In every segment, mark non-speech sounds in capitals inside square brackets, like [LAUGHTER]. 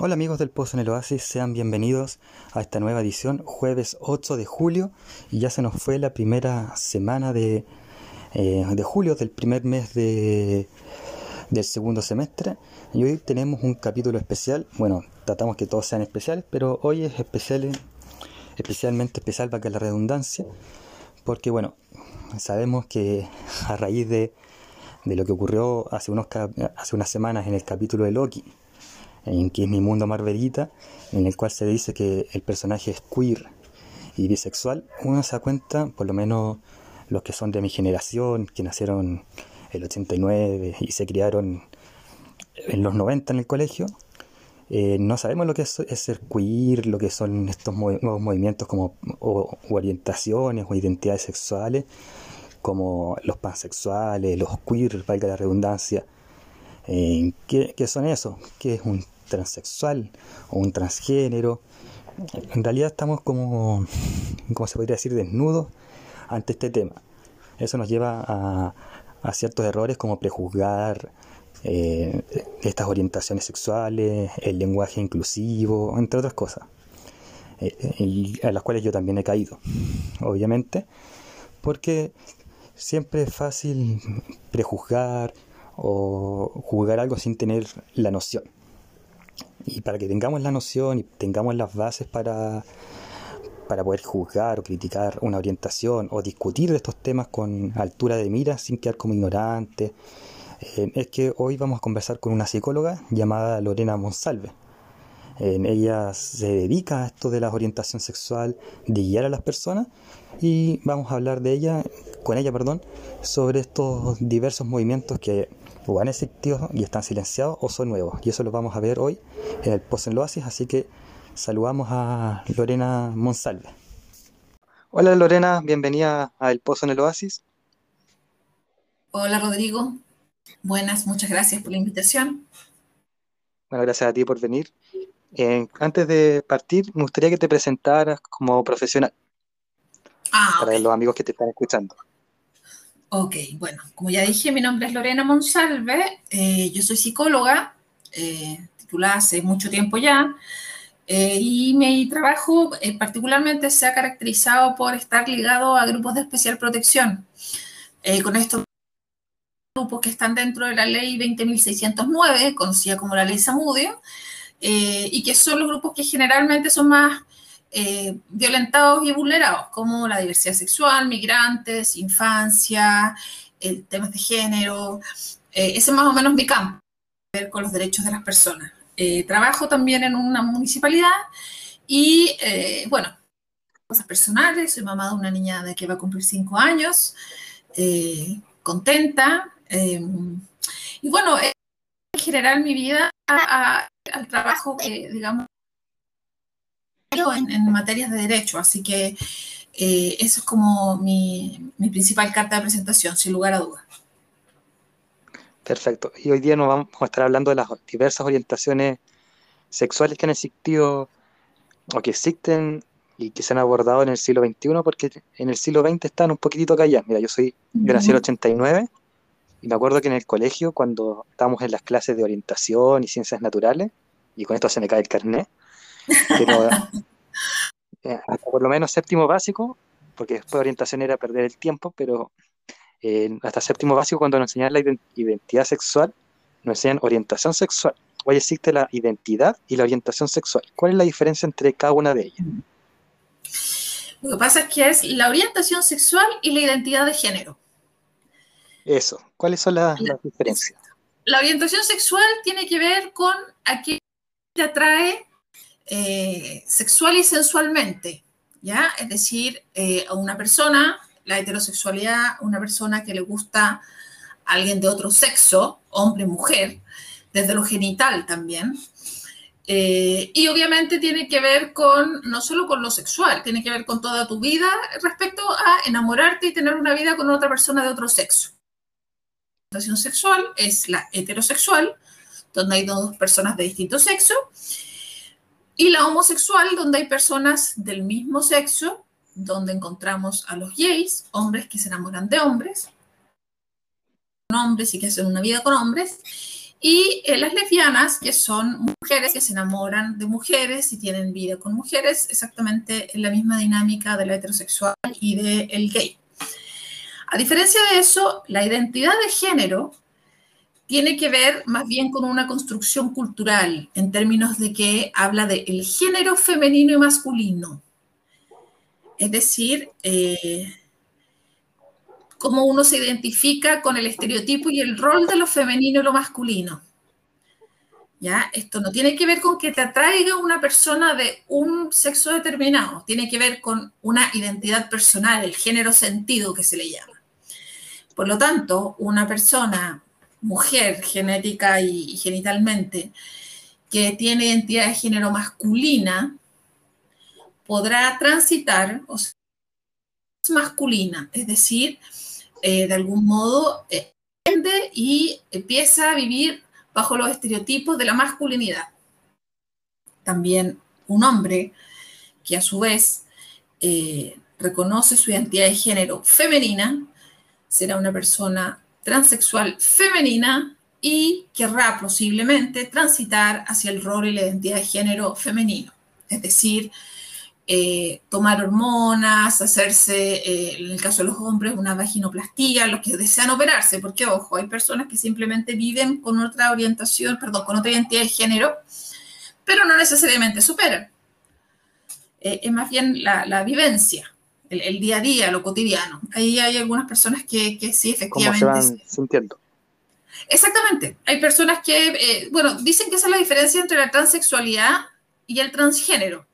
Hola amigos del Pozo en el Oasis, sean bienvenidos a esta nueva edición, jueves 8 de julio, y ya se nos fue la primera semana de, eh, de julio, del primer mes de, del segundo semestre, y hoy tenemos un capítulo especial, bueno, tratamos que todos sean especiales, pero hoy es especial, especialmente especial para que la redundancia, porque bueno, sabemos que a raíz de, de lo que ocurrió hace, unos, hace unas semanas en el capítulo de Loki, en que es mi mundo Marvelita, en el cual se dice que el personaje es queer y bisexual, uno se da cuenta, por lo menos los que son de mi generación, que nacieron el 89 y se criaron en los 90 en el colegio, eh, no sabemos lo que es, ser queer, lo que son estos nuevos movimientos como o, orientaciones o identidades sexuales, como los pansexuales, los queer, valga la redundancia. Eh, ¿qué, ¿Qué son eso? ¿Qué es un transexual o un transgénero. En realidad estamos como, como se podría decir, desnudos ante este tema. Eso nos lleva a, a ciertos errores como prejuzgar eh, estas orientaciones sexuales, el lenguaje inclusivo, entre otras cosas, eh, a las cuales yo también he caído, obviamente, porque siempre es fácil prejuzgar o juzgar algo sin tener la noción. Y para que tengamos la noción y tengamos las bases para, para poder juzgar o criticar una orientación o discutir de estos temas con altura de mira sin quedar como ignorante, eh, es que hoy vamos a conversar con una psicóloga llamada Lorena Monsalve. En ella se dedica a esto de la orientación sexual, de guiar a las personas y vamos a hablar de ella, con ella, perdón, sobre estos diversos movimientos que o han existido y están silenciados o son nuevos. Y eso lo vamos a ver hoy en el Post en Oasis, así que saludamos a Lorena Monsalve. Hola Lorena, bienvenida a El Pozo en el Oasis. Hola Rodrigo, buenas, muchas gracias por la invitación. Bueno, gracias a ti por venir. Eh, antes de partir, me gustaría que te presentaras como profesional ah, para los amigos que te están escuchando. Ok, bueno, como ya dije, mi nombre es Lorena Monsalve, eh, yo soy psicóloga, eh, titulada hace mucho tiempo ya, eh, y mi trabajo particularmente se ha caracterizado por estar ligado a grupos de especial protección. con estos grupos que están dentro de la ley 20.609, conocida como la ley Samudio, y que son los grupos que generalmente son más eh, violentados y vulnerados, como la diversidad sexual, migrantes, infancia, el temas de género. Eh, ese es más o menos mi campo, ver con los derechos de las personas. Eh, trabajo también en una municipalidad y, bueno, cosas personales. Soy mamá de una niña de que va a cumplir cinco años, contenta. y bueno, en general mi vida al trabajo que, digamos, en, materias de derecho, así que eh, eso es como mi, principal carta de presentación, sin lugar a dudas. Perfecto. Y hoy día nos vamos a estar hablando de las diversas orientaciones sexuales que han existido o que existen y que se han abordado en el siglo XXI, porque en el siglo XX están un poquitito calladas. Mira, yo soy, yo nací en el 89 y me acuerdo que en el colegio, cuando estábamos en las clases de orientación y ciencias naturales, y con esto se me cae el carnet, pero [LAUGHS] eh, hasta por lo menos séptimo básico, porque después de orientación era perder el tiempo, pero eh, hasta séptimo básico cuando nos enseñan la identidad sexual, nos enseñan orientación sexual. Hoy existe la identidad y la orientación sexual. ¿Cuál es la diferencia entre cada una de ellas? Lo que pasa es que es la orientación sexual y la identidad de género. Eso, ¿cuáles son las, las diferencias? La orientación sexual tiene que ver con a qué te atrae eh, sexual y sensualmente, ¿ya? Es decir, eh, a una persona, la heterosexualidad, una persona que le gusta a alguien de otro sexo, hombre, mujer, desde lo genital también. Eh, y obviamente tiene que ver con, no solo con lo sexual, tiene que ver con toda tu vida respecto a enamorarte y tener una vida con otra persona de otro sexo. La relación sexual es la heterosexual, donde hay dos personas de distinto sexo, y la homosexual, donde hay personas del mismo sexo, donde encontramos a los gays, hombres que se enamoran de hombres, hombres y que hacen una vida con hombres, Y eh, las lesbianas, que son mujeres que se enamoran de mujeres y tienen vida con mujeres, exactamente en la misma dinámica de la heterosexual y del gay. A diferencia de eso, la identidad de género tiene que ver más bien con una construcción cultural, en términos de que habla del género femenino y masculino. Es decir, eh, cómo uno se identifica con el estereotipo y el rol de lo femenino y lo masculino. ¿Ya? Esto no tiene que ver con que te atraiga una persona de un sexo determinado, tiene que ver con una identidad personal, el género sentido que se le llama. Por lo tanto, una persona, mujer genética y, genitalmente, que tiene identidad de género masculina, podrá transitar o sea, masculina, es decir, eh, de algún modo eh, y empieza a vivir bajo los estereotipos de la masculinidad. También un hombre que a su vez eh, reconoce su identidad de género femenina, será una persona transexual femenina y querrá posiblemente transitar hacia el rol y la identidad de género femenino. Es decir, eh, tomar hormonas, hacerse, eh, en el caso de los hombres, una vaginoplastía, los que desean operarse, porque ojo, hay personas que simplemente viven con otra orientación, perdón, con otra identidad de género, pero no necesariamente se operan. Eh, es más bien la, vivencia, el, día a día, lo cotidiano. Ahí hay algunas personas que, que sí, efectivamente. ¿Cómo se van sintiendo? Exactamente. Hay personas que, bueno, dicen que esa es la diferencia entre la transexualidad y el transgénero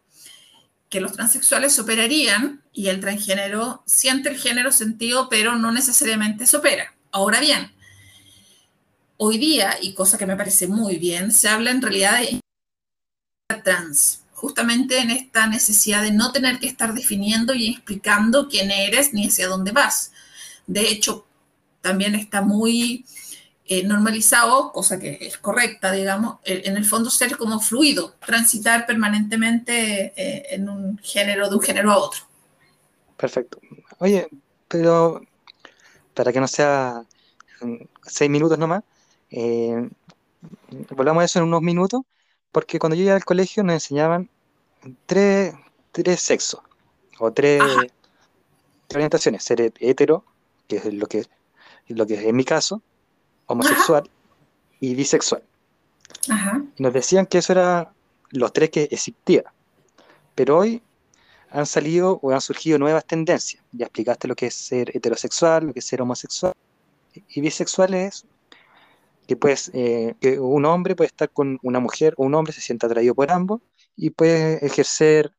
que los transexuales se operarían y el transgénero siente el género sentido, pero no necesariamente se opera. Ahora bien, hoy día, y cosa que me parece muy bien, se habla en realidad de trans, justamente en esta necesidad de no tener que estar definiendo y explicando quién eres ni hacia dónde vas. De hecho, también está muy eh, normalizado, cosa que es correcta, digamos, en el fondo ser como fluido, transitar permanentemente eh, en un género, de un género a otro. Perfecto. Oye, pero para que no sea seis minutos nomás, eh, volvamos a eso en unos minutos, porque cuando yo iba al colegio nos enseñaban tres, tres sexos, o tres, orientaciones, ser hetero, que es lo que, lo que es en mi caso, homosexual y bisexual. Nos decían que eso era los tres que existían. Pero hoy han salido o han surgido nuevas tendencias. Ya explicaste lo que es ser heterosexual, lo que es ser homosexual. Y bisexual es que, pues, que un hombre puede estar con una mujer o un hombre se siente atraído por ambos y puede ejercer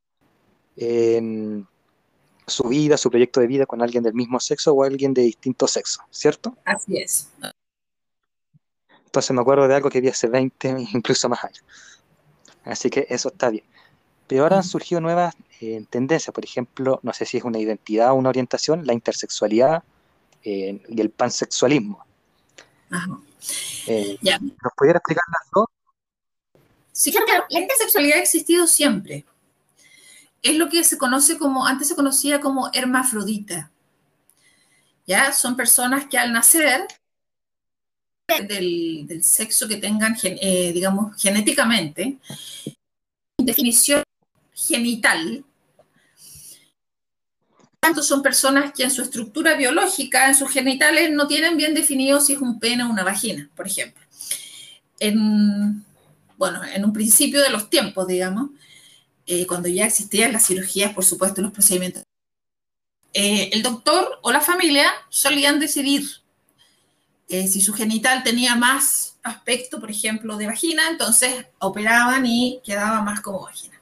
su vida, su proyecto de vida con alguien del mismo sexo o alguien de distinto sexo, ¿cierto? Así es. Entonces me acuerdo de algo que vi hace 20, incluso más años. Así que eso está bien. Pero ahora han surgido nuevas eh, tendencias, por ejemplo, no sé si es una identidad o una orientación, la intersexualidad eh, y el pansexualismo. Ajá. Eh, ¿Nos pudiera explicar las dos? Sí, claro, la intersexualidad ha existido siempre. Es lo que se conoce como, antes se conocía como hermafrodita. ¿Ya? Son personas que al nacer del, sexo que tengan, eh, digamos, genéticamente, definición genital, tanto son personas que en su estructura biológica, en sus genitales, no tienen bien definido si es un pene o una vagina, por ejemplo. En, bueno, en un principio de los tiempos, digamos, eh, cuando ya existían las cirugías, por supuesto, los procedimientos, eh, el doctor o la familia solían decidir eh, si su genital tenía más aspecto, por ejemplo, de vagina, entonces operaban y quedaba más como vagina.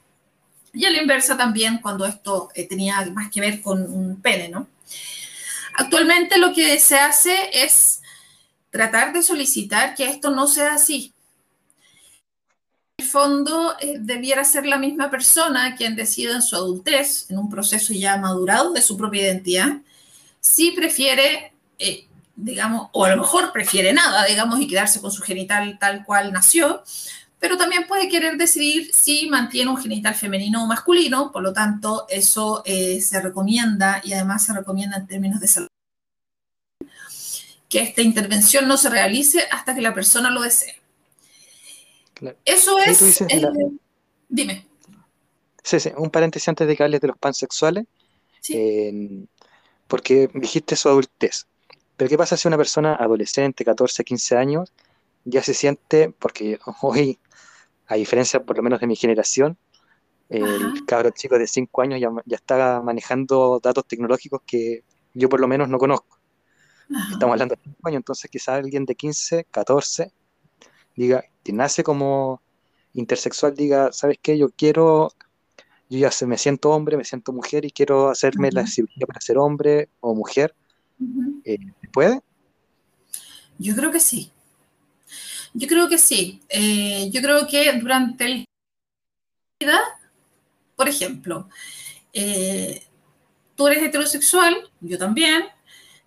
Y a la inversa también cuando esto eh, tenía más que ver con un pene, ¿no? Actualmente lo que se hace es tratar de solicitar que esto no sea así. Fondo eh, debiera ser la misma persona quien decida en su adultez, en un proceso ya madurado de su propia identidad, si prefiere digamos, o a lo mejor prefiere nada, digamos, y quedarse con su genital tal cual nació, pero también puede querer decidir si mantiene un genital femenino o masculino, por lo tanto, eso eh, se recomienda y además se recomienda en términos de salud que esta intervención no se realice hasta que la persona lo desee. Eso es... Dime. Sí, sí, un paréntesis antes de que hables de los pansexuales. Sí. porque dijiste su adultez. Pero ¿qué pasa si una persona adolescente, 14, 15 años, ya se siente, porque [LAUGHS] hoy, a diferencia por lo menos de mi generación, el cabro chico de 5 años ya, ya, está manejando datos tecnológicos que yo por lo menos no conozco. Estamos hablando de 5 años, entonces quizás alguien de 15, 14, diga, que nace como intersexual, diga, ¿sabes qué? Yo quiero, yo ya me siento hombre, me siento mujer y quiero hacerme la cirugía para ser hombre o mujer. Eh, ¿Puede? Yo creo que sí. Yo creo que sí. Eh, yo creo que durante el vida, por ejemplo, eh, tú eres heterosexual, yo también,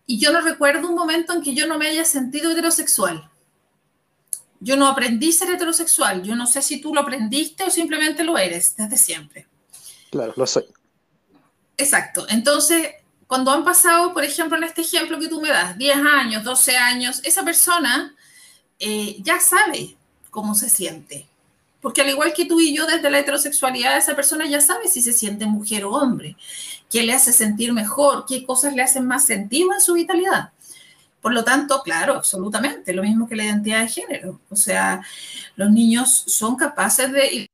y yo no recuerdo un momento en que yo no me haya sentido heterosexual. Yo no aprendí ser heterosexual. Yo no sé si tú lo aprendiste o simplemente lo eres desde siempre. Claro, lo soy. Exacto. Entonces, cuando han pasado, por ejemplo, en este ejemplo que tú me das, 10 años, 12 años, esa persona eh, ya sabe cómo se siente. Porque al igual que tú y yo, desde la heterosexualidad, esa persona ya sabe si se siente mujer o hombre, qué le hace sentir mejor, qué cosas le hacen más sentido en su vitalidad. Por lo tanto, claro, absolutamente, lo mismo que la identidad de género. O sea, los niños son capaces de...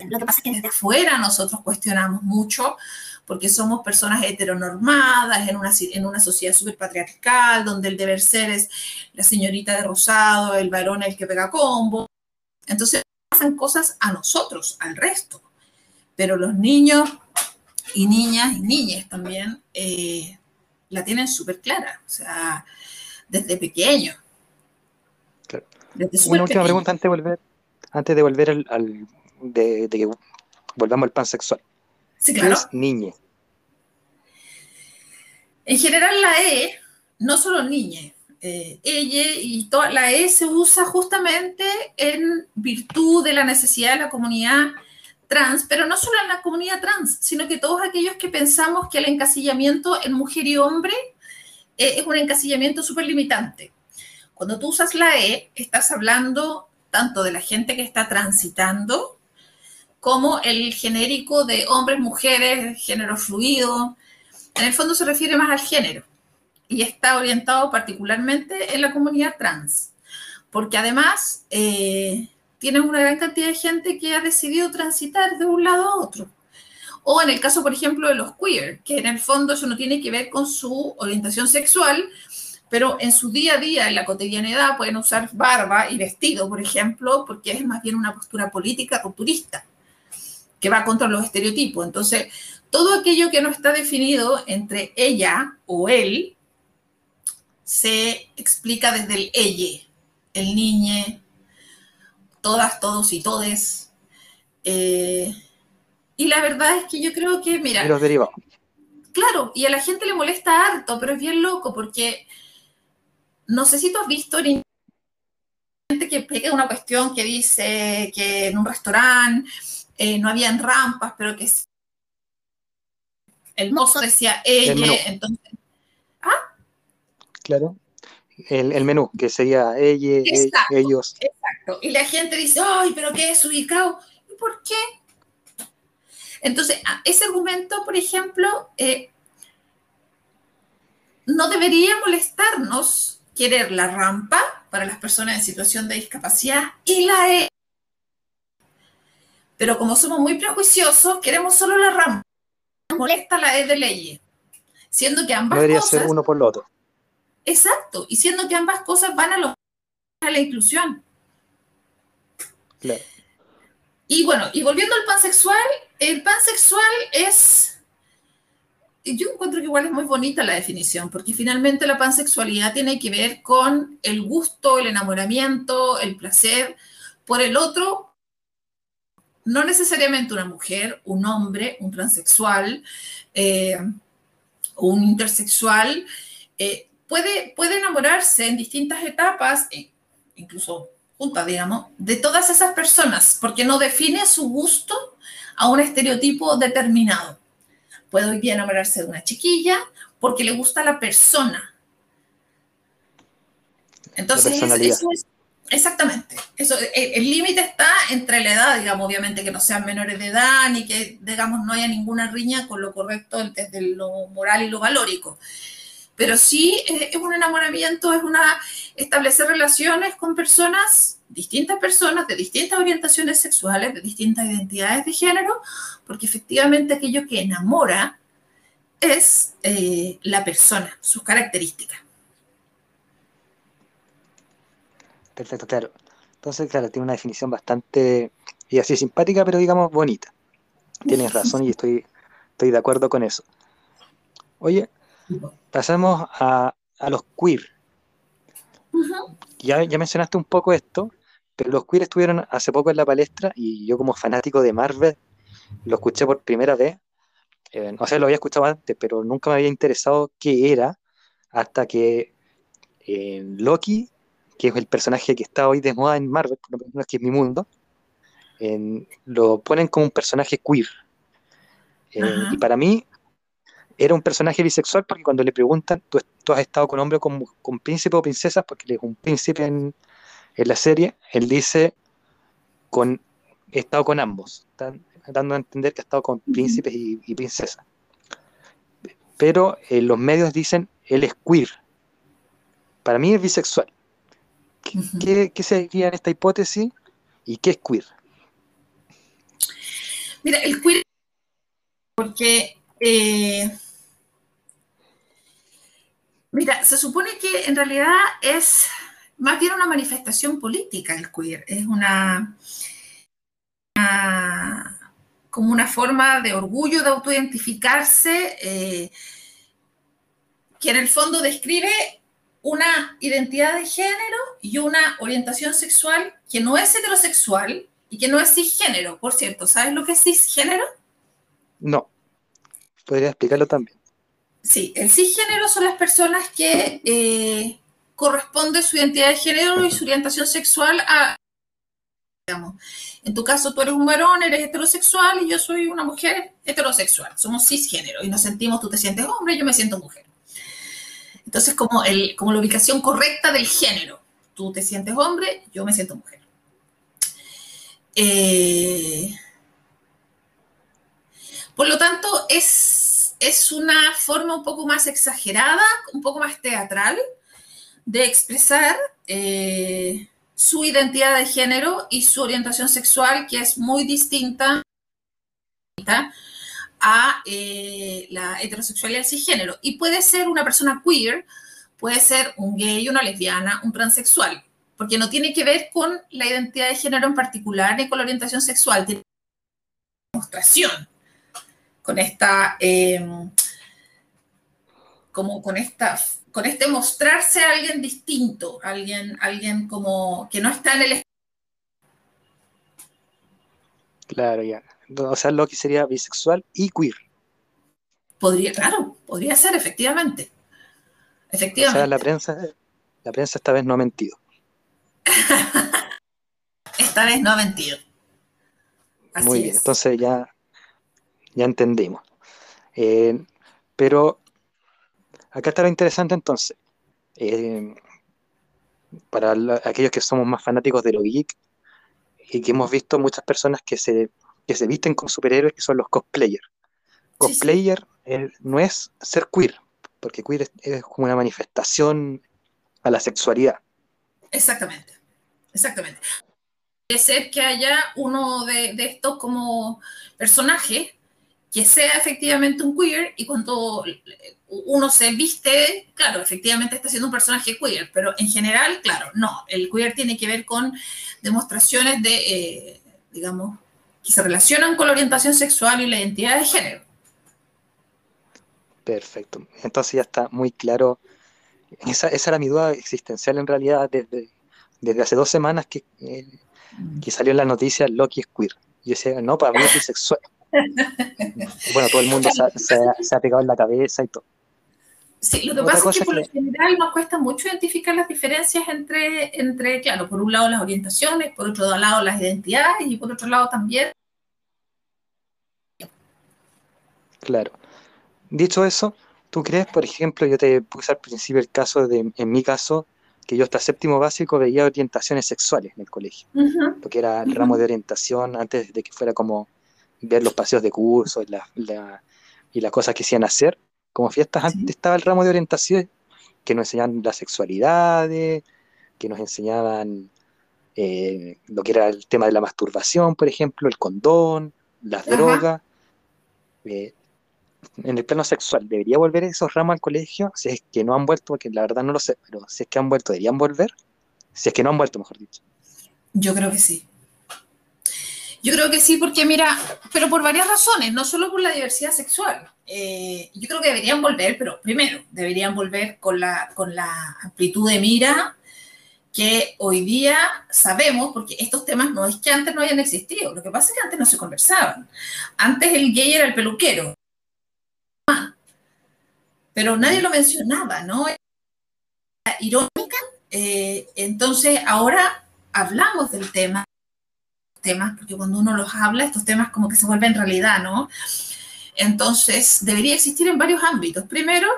Lo que pasa es que desde afuera nosotros cuestionamos mucho porque somos personas heteronormadas en una, en una sociedad súper patriarcal, donde el deber ser es la señorita de rosado, el varón el que pega combo. Entonces pasan cosas a nosotros, al resto. Pero los niños y niñas y niñas también eh, la tienen súper clara, o sea, desde pequeño. Una última pregunta antes de volver, antes de volver al, de, que volvamos al pansexual. Sí, claro. es niña? En general la E, no solo niña, eh, ella y toda la E se usa justamente en virtud de la necesidad de la comunidad trans, pero no solo en la comunidad trans, sino que todos aquellos que pensamos que el encasillamiento en mujer y hombre eh, es un encasillamiento súper limitante. Cuando tú usas la E, estás hablando tanto de la gente que está transitando como el genérico de hombres, mujeres, género fluido. En el fondo se refiere más al género y está orientado particularmente en la comunidad trans, porque además eh, tienes una gran cantidad de gente que ha decidido transitar de un lado a otro. O en el caso, por ejemplo, de los queer, que en el fondo eso no tiene que ver con su orientación sexual, pero en su día a día, en la cotidianidad, pueden usar barba y vestido, por ejemplo, porque es más bien una postura política rupturista que va contra los estereotipos. Entonces, todo aquello que no está definido entre ella o él se explica desde el ella, el niñe, todas, todos y todes. Eh, y la verdad es que yo creo que, mira. los derivados. Claro, y a la gente le molesta harto, pero es bien loco porque no sé si tú has visto gente que pega una cuestión que dice que en un restaurante eh, no habían rampas, pero que el mozo decía ella, entonces... ¿Ah? Claro. El, menú, que sería ella, ellos. Exacto. Y la gente dice, ay, pero ¿qué es ubicado? ¿Y por qué? Entonces, ese argumento, por ejemplo, eh, no debería molestarnos querer la rampa para las personas en situación de discapacidad y la E pero como somos muy prejuiciosos, queremos solo la rampa. Nos molesta la E de ley. Siendo que ambas Debería ser uno por lo otro. Exacto. Y siendo que ambas cosas van a, la inclusión. Claro. Y bueno, y volviendo al pansexual, el pansexual es. Yo encuentro que igual es muy bonita la definición, porque finalmente la pansexualidad tiene que ver con el gusto, el enamoramiento, el placer por el otro, no necesariamente una mujer, un hombre, un transexual, eh, un intersexual, eh, puede, puede enamorarse en distintas etapas, e incluso juntas, digamos, de todas esas personas, porque no define su gusto a un estereotipo determinado. Puede hoy día enamorarse de una chiquilla porque le gusta la persona. Entonces, eso es Exactamente. Eso, eh, el límite está entre la edad, digamos, obviamente que no sean menores de edad, ni que, digamos, no haya ninguna riña con lo correcto desde lo moral y lo valórico. Pero sí eh, es un enamoramiento, es una establecer relaciones con personas, distintas personas de distintas orientaciones sexuales, de distintas identidades de género, porque efectivamente aquello que enamora es eh, la persona, sus características. Perfecto, claro. Entonces, claro, tiene una definición bastante, y así simpática, pero digamos bonita. Tienes razón y estoy, estoy de acuerdo con eso. Oye, pasamos a, los queer. ya, ya mencionaste un poco esto, pero los queer estuvieron hace poco en la palestra y yo como fanático de Marvel lo escuché por primera vez. Eh, o sea, lo había escuchado antes, pero nunca me había interesado qué era hasta que eh, Loki que es el personaje que está hoy de moda en Marvel, que es mi mundo, lo ponen como un personaje queer. Eh, y para mí era un personaje bisexual porque cuando le preguntan, ¿tú, has estado con hombre con, con príncipe o princesas? Porque él es un príncipe en, la serie, él dice, con, he estado con ambos, dando a entender que ha estado con príncipes y, princesas. Pero eh, los medios dicen, él es queer. Para mí es bisexual. ¿Qué, ¿Qué, se diría en esta hipótesis y qué es queer? Mira, el queer, porque, eh, mira, se supone que en realidad es más bien una manifestación política el queer, es una, como una forma de orgullo, de autoidentificarse, eh, que en el fondo describe una identidad de género y una orientación sexual que no es heterosexual y que no es cisgénero, por cierto. ¿Sabes lo que es cisgénero? No. ¿Podría explicarlo también? Sí, el cisgénero son las personas que eh, corresponde su identidad de género y su orientación sexual a, digamos, en tu caso tú eres un varón, eres heterosexual y yo soy una mujer heterosexual. Somos cisgénero y nos sentimos, tú te sientes hombre, yo me siento mujer. Entonces, como, el, como la ubicación correcta del género. Tú te sientes hombre, yo me siento mujer. Eh, por lo tanto, es, es una forma un poco más exagerada, un poco más teatral de expresar eh, su identidad de género y su orientación sexual, que es muy distinta a eh, la heterosexualidad cisgénero. Y puede ser una persona queer, puede ser un gay, una lesbiana, un transexual, porque no tiene que ver con la identidad de género en particular ni con la orientación sexual, tiene demostración con esta, em, como con esta, con este mostrarse a alguien distinto, alguien, alguien como que no está en el Claro, ya. O sea, Loki sería bisexual y queer. Podría, claro, podría ser, efectivamente. Efectivamente. O sea, la prensa, la prensa esta vez no ha mentido. [LAUGHS] esta vez no ha mentido. Muy bien, entonces ya, ya entendimos. Eh, pero acá está lo interesante entonces. Eh, para aquellos que somos más fanáticos de lo geek, y que hemos visto muchas personas que se, que se visten como superhéroes, que son los cosplayers. Cosplayer eh, no es ser queer, porque queer es, como una manifestación a la sexualidad. Exactamente, exactamente. Puede ser que haya uno de, de estos como personajes que sea efectivamente un queer y cuando uno se viste, claro, efectivamente está siendo un personaje queer, pero en general, claro, no, el queer tiene que ver con demostraciones de, eh, digamos, que se relacionan con la orientación sexual y la identidad de género. Perfecto, entonces ya está muy claro, esa, era mi duda existencial en realidad desde, desde hace dos semanas que, eh, que salió en la noticia Loki es queer. Yo decía, no, para mí es bisexual. Bueno, todo el mundo se, ha [LAUGHS] pegado en la cabeza y todo. Sí, lo que pasa es que por lo general nos cuesta mucho identificar las diferencias entre, entre, claro, por un lado las orientaciones, por otro lado las identidades y por otro lado también. Claro. Dicho eso, ¿tú crees, por ejemplo, yo te puse al principio el caso de, en mi caso, que yo hasta séptimo básico veía orientaciones sexuales en el colegio, porque era el ramo de orientación antes de que fuera como ver los paseos de curso y, y las cosas que hacían hacer. Como fiestas antes estaba el ramo de orientación que nos enseñaban la sexualidad, que nos enseñaban eh, lo que era el tema de la masturbación, por ejemplo, el condón, las drogas. Eh, en el plano sexual, ¿debería volver esos ramos al colegio? Si es que no han vuelto, porque la verdad no lo sé, pero si es que han vuelto, ¿deberían volver? Si es que no han vuelto, mejor dicho. Yo creo que sí. Yo creo que sí, porque mira, pero por varias razones, no solo por la diversidad sexual. Eh, yo creo que deberían volver, pero primero, deberían volver con la, con la amplitud de mira que hoy día sabemos, porque estos temas no es que antes no hayan existido, lo que pasa es que antes no se conversaban. Antes el gay era el peluquero, pero nadie lo mencionaba, ¿no? Era irónica. Eh, entonces, ahora hablamos del tema, temas, porque cuando uno los habla, estos temas como que se vuelven realidad, ¿no? Entonces, debería existir en varios ámbitos. Primero,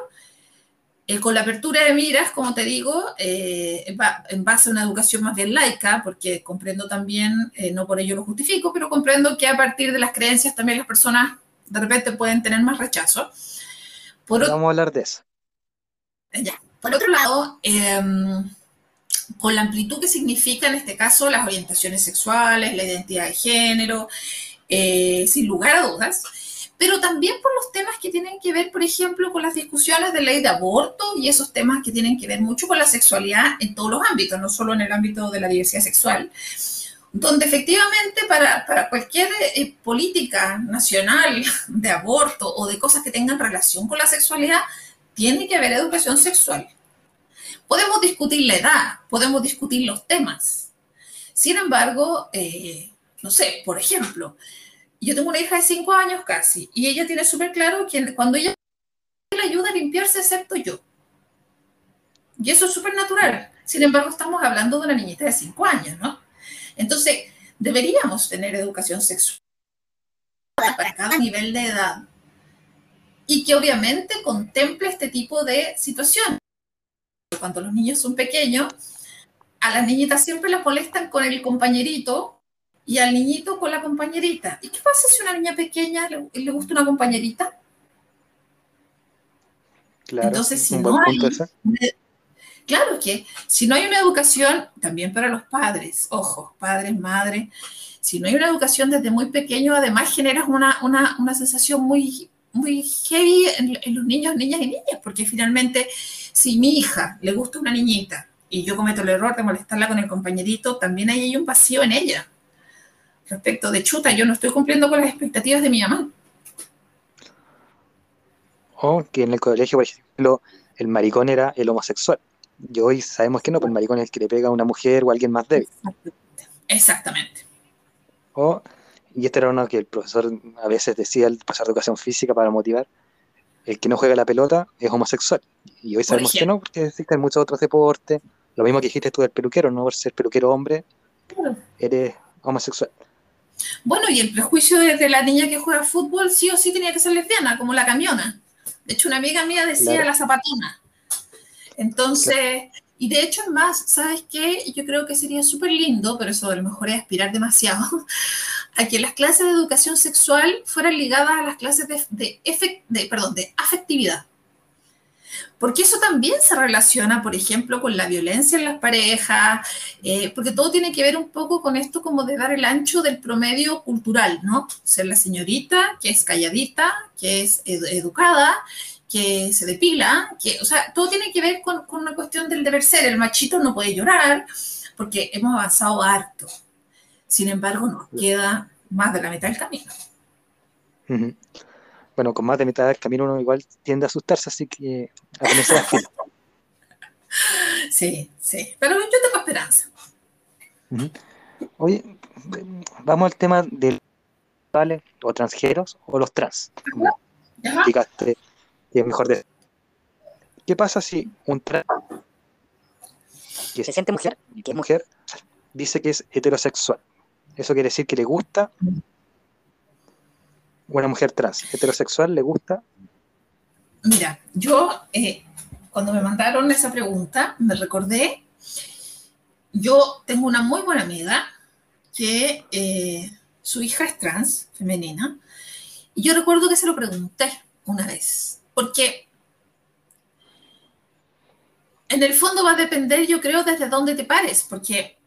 eh, con la apertura de miras, como te digo, eh, en base a una educación más bien laica, porque comprendo también, no por ello lo justifico, pero comprendo que a partir de las creencias también las personas de repente pueden tener más rechazo. Vamos a hablar de eso. Ya. Por otro lado, em, con la amplitud que significa en este caso las orientaciones sexuales, la identidad de género, eh, sin lugar a dudas, pero también por los temas que tienen que ver, por ejemplo, con las discusiones de ley de aborto y esos temas que tienen que ver mucho con la sexualidad en todos los ámbitos, no solo en el ámbito de la diversidad sexual donde efectivamente para, cualquier eh, política nacional de aborto o de cosas que tengan relación con la sexualidad, tiene que haber educación sexual. Podemos discutir la edad, podemos discutir los temas. Sin embargo, eh, no sé, por ejemplo, yo tengo una hija de cinco años casi y ella tiene súper claro que cuando ella le ayuda a limpiarse, excepto yo. Y eso es súper natural. Sin embargo, estamos hablando de una niñita de cinco años, ¿no? Entonces, deberíamos tener educación sexual para cada nivel de edad y que obviamente contemple este tipo de situaciones. Cuando los niños son pequeños, a las niñitas siempre las molestan con el compañerito y al niñito con la compañerita. ¿Y qué pasa si a una niña pequeña le, gusta una compañerita? Claro, Entonces, si no hay, Claro que si no hay una educación, también para los padres, ojo, padres, madres, si no hay una educación desde muy pequeño, además generas una, una, sensación muy, muy heavy en, los niños, niñas y niñas, porque finalmente si mi hija le gusta una niñita y yo cometo el error de molestarla con el compañerito, también hay un vacío en ella. Respecto de chuta, yo no estoy cumpliendo con las expectativas de mi mamá. O que en el colegio, por ejemplo, el maricón era el homosexual. Y hoy sabemos que no, pues el maricón es el que le pega a una mujer o a alguien más débil. Exactamente. O, y este era uno que el profesor a veces decía al pasar de educación física para motivar, el que no juega la pelota es homosexual. Y hoy sabemos que no, porque existen muchos otros deportes. Lo mismo que dijiste tú del peluquero, no por ser peluquero hombre, eres homosexual. Bueno, y el prejuicio de, la niña que juega fútbol sí o sí tenía que ser lesbiana, como la camiona. De hecho, una amiga mía decía la zapatona. Entonces, y de hecho es más, ¿sabes qué? Yo creo que sería súper lindo, pero eso a lo mejor es aspirar demasiado, a que las clases de educación sexual fueran ligadas a las clases de, de, afectividad. Porque eso también se relaciona, por ejemplo, con la violencia en las parejas, eh, porque todo tiene que ver un poco con esto como de dar el ancho del promedio cultural, ¿no? Ser la señorita que es calladita, que es educada que se depila, que, o sea, todo tiene que ver con, con, una cuestión del deber ser. El machito no puede llorar porque hemos avanzado harto. Sin embargo, nos queda más de la mitad del camino. Bueno, con más de mitad del camino uno igual tiende a asustarse, así que a comenzar a [LAUGHS] Sí, sí, pero yo tengo esperanza. Oye, vamos al tema de ¿vale? o transgeros o los trans. Explicaste mejor de... ¿Qué pasa si un trans que se siente mujer, que es mujer, dice que es heterosexual? Eso quiere decir que le gusta una mujer trans, heterosexual, le gusta. Mira, yo eh, cuando me mandaron esa pregunta me recordé yo tengo una muy buena amiga que eh, su hija es trans, femenina, y yo recuerdo que se lo pregunté una vez, porque en el fondo va a depender, yo creo, desde dónde te pares, porque,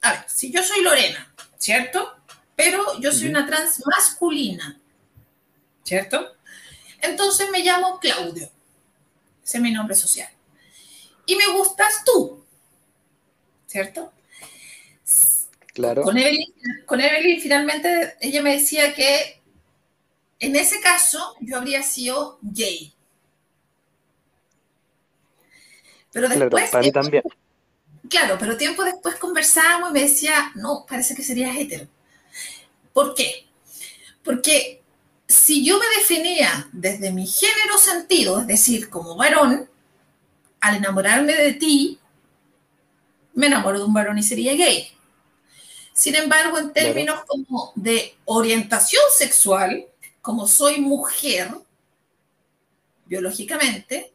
a ver, si yo soy Lorena, ¿cierto? Pero yo soy una trans masculina, ¿cierto? Entonces me llamo Claudio, ese es mi nombre social. Y me gustas tú, ¿cierto? Claro. Con Evelyn, con Evelyn, finalmente, ella me decía que en ese caso yo habría sido gay. Pero después. para mí también. Claro, pero tiempo después conversábamos y me decía, no, parece que sería hetero. ¿Por qué? Porque si yo me definía desde mi género sentido, es decir, como varón, al enamorarme de ti, me enamoro de un varón y sería gay. Sin embargo, en términos como de orientación sexual, como soy mujer, biológicamente,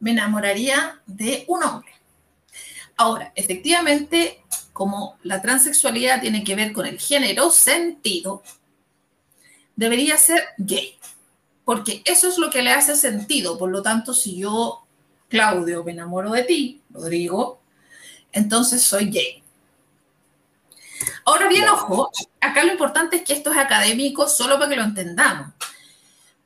me enamoraría de un hombre. Ahora, efectivamente, como la transexualidad tiene que ver con el género sentido, debería ser gay, porque eso es lo que le hace sentido. Por lo tanto, si yo, Claudio, me enamoro de ti, Rodrigo, entonces soy gay. Ahora bien, ojo, acá lo importante es que esto es académico solo para que lo entendamos.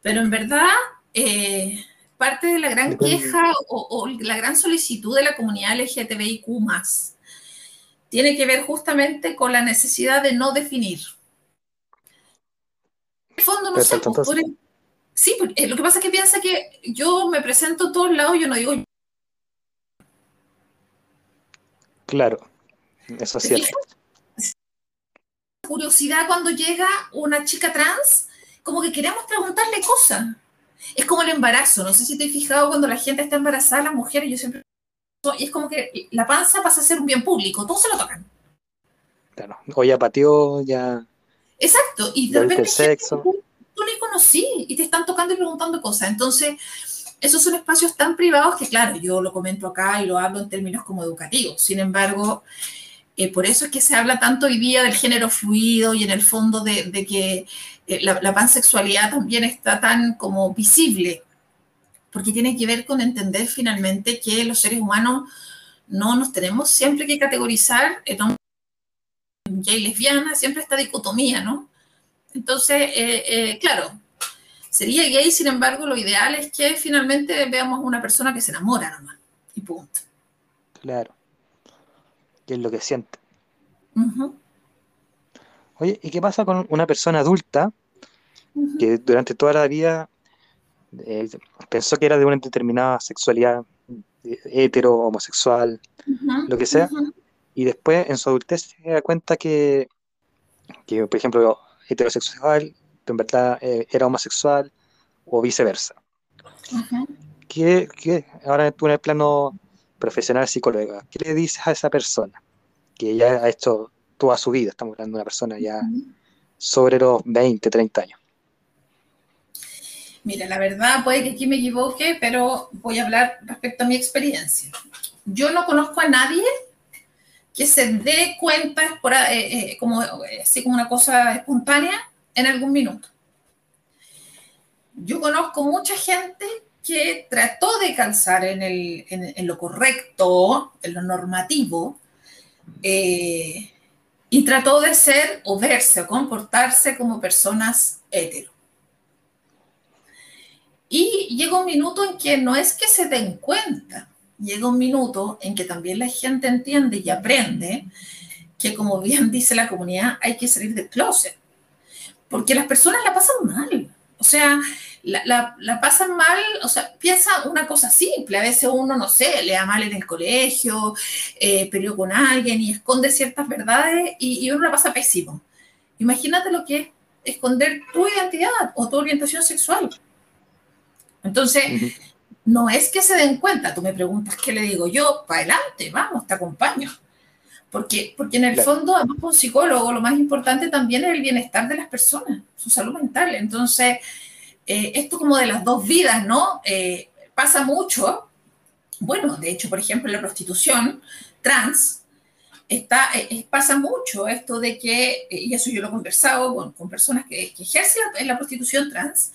Pero en verdad, eh, parte de la gran queja o, la gran solicitud de la comunidad LGTBIQ tiene que ver justamente con la necesidad de no definir. En el fondo, no sé, pues, sí, eh, lo que pasa es que piensa que yo me presento a todos lados, yo no digo... Claro, eso es cierto curiosidad cuando llega una chica trans, como que queremos preguntarle cosas. Es como el embarazo, no sé si te has fijado cuando la gente está embarazada, las mujeres, yo siempre... Y es como que la panza pasa a ser un bien público, todos se lo tocan. Claro, o ya pateó, ya... Exacto, y de repente... Sexo. Tú, tú ni conocí y te están tocando y preguntando cosas. Entonces, esos son espacios tan privados que, claro, yo lo comento acá y lo hablo en términos como educativos. Sin embargo, eh, por eso es que se habla tanto hoy día del género fluido y en el fondo de, que eh, la, pansexualidad también está tan como visible, porque tiene que ver con entender finalmente que los seres humanos no nos tenemos siempre que categorizar en hombre gay lesbiana, siempre esta dicotomía, ¿no? Entonces, eh, claro, sería gay, sin embargo, lo ideal es que finalmente veamos una persona que se enamora nomás, y punto. Claro es lo que siente. Oye, ¿y qué pasa con una persona adulta que durante toda la vida eh, pensó que era de una determinada sexualidad eh, hetero, homosexual, lo que sea, y después en su adultez se da cuenta que, que por ejemplo, heterosexual, en verdad eh, era homosexual o viceversa. ¿Qué, ahora tú en el plano profesional psicóloga, ¿qué le dices a esa persona que ya ha hecho toda su vida? Estamos hablando de una persona ya sobre los 20, 30 años. Mira, la verdad puede que aquí me equivoque, pero voy a hablar respecto a mi experiencia. Yo no conozco a nadie que se dé cuenta por, eh, eh, como, así como una cosa espontánea en algún minuto. Yo conozco mucha gente que trató de calzar en, lo correcto, en lo normativo, eh, y trató de ser o verse o comportarse como personas hetero. Y llega un minuto en que no es que se den cuenta, llega un minuto en que también la gente entiende y aprende que, como bien dice la comunidad, hay que salir del closet, porque las personas la pasan mal. O sea, la, la, pasan mal, o sea, piensa una cosa simple, a veces uno, no sé, le da mal en el colegio, eh, peleó con alguien y esconde ciertas verdades y, uno la pasa pésimo. Imagínate lo que es esconder tu identidad o tu orientación sexual. Entonces, no es que se den cuenta, tú me preguntas qué le digo yo, para adelante, vamos, te acompaño. Porque, porque en el fondo, además, un psicólogo, lo más importante también es el bienestar de las personas, su salud mental. Entonces, eh, esto como de las dos vidas, ¿no? Eh, pasa mucho. Bueno, de hecho, por ejemplo, la prostitución, trans, está, eh, pasa mucho esto de que, y eso yo lo he conversado con, personas que, ejercen la, la prostitución trans,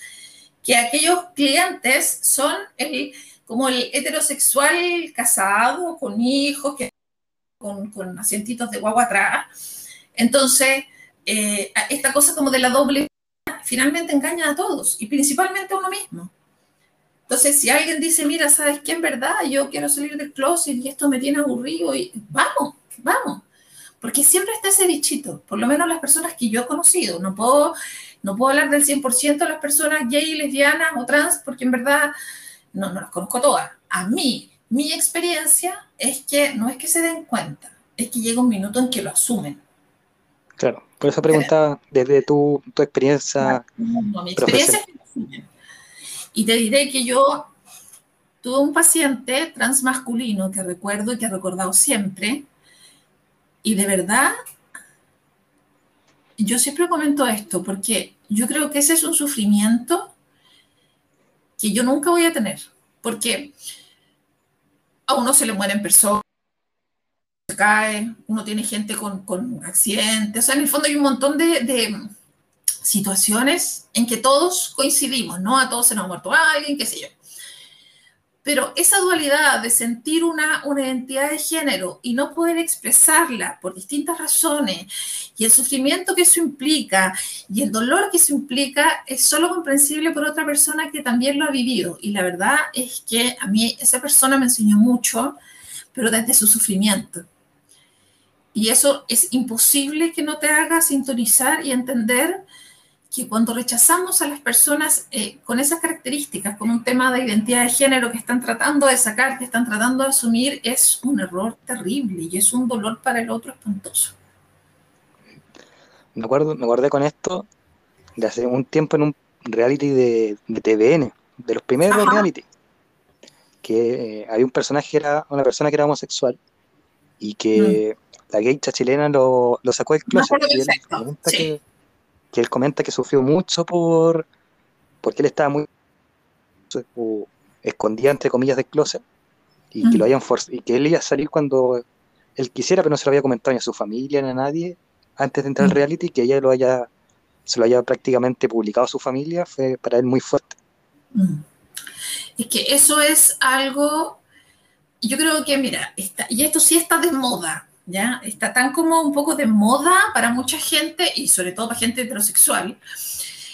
que aquellos clientes son el, como el heterosexual casado, con hijos, que, con, con asientitos de guagua atrás. Entonces, esta cosa como de la doble finalmente engaña a todos y principalmente a uno mismo. Entonces, si alguien dice, mira, ¿sabes qué? En verdad, yo quiero salir del closet y esto me tiene aburrido, y vamos, vamos. Porque siempre está ese bichito, por lo menos las personas que yo he conocido. No puedo no puedo hablar del 100% de las personas gay, lesbianas o trans, porque en verdad no, no las conozco todas. A mí, mi experiencia es que no es que se den cuenta, es que llega un minuto en que lo asumen. Claro, por eso preguntaba desde tu, tu experiencia. No, mi experiencia. Y te diré que yo tuve un paciente transmasculino que recuerdo y que he recordado siempre, y de verdad yo siempre comento esto porque yo creo que ese es un sufrimiento que yo nunca voy a tener, porque a uno se le mueren personas, se cae, uno tiene gente con, accidentes, o sea, en el fondo hay un montón de, de, situaciones en que todos coincidimos, ¿no? A todos se nos ha muerto alguien, qué sé yo. Pero esa dualidad de sentir una, una identidad de género y no poder expresarla por distintas razones y el sufrimiento que eso implica y el dolor que eso implica es solo comprensible por otra persona que también lo ha vivido. Y la verdad es que a mí esa persona me enseñó mucho, pero desde su sufrimiento. Y eso es imposible que no te haga sintonizar y entender que cuando rechazamos a las personas eh, con esas características, con un tema de identidad de género que están tratando de sacar, que están tratando de asumir, es un error terrible y es un dolor para el otro espantoso. Me acuerdo, me acordé con esto de hace un tiempo en un reality de, de TVN, de los primeros Ajá. reality, que eh, había un personaje, que era una persona que era homosexual y que mm. La geisha chilena lo, lo sacó del closet. Y él sí. que, que él comenta que sufrió mucho por porque él estaba muy escondida entre comillas del closet y mm. que lo hayan forzado y que él iba a salir cuando él quisiera pero no se lo había comentado ni a su familia ni a nadie antes de entrar mm. al reality que ella lo haya se lo haya prácticamente publicado a su familia fue para él muy fuerte mm. es que eso es algo yo creo que mira está, y esto sí está de moda ¿ya? Está tan como un poco de moda para mucha gente y sobre todo para gente heterosexual.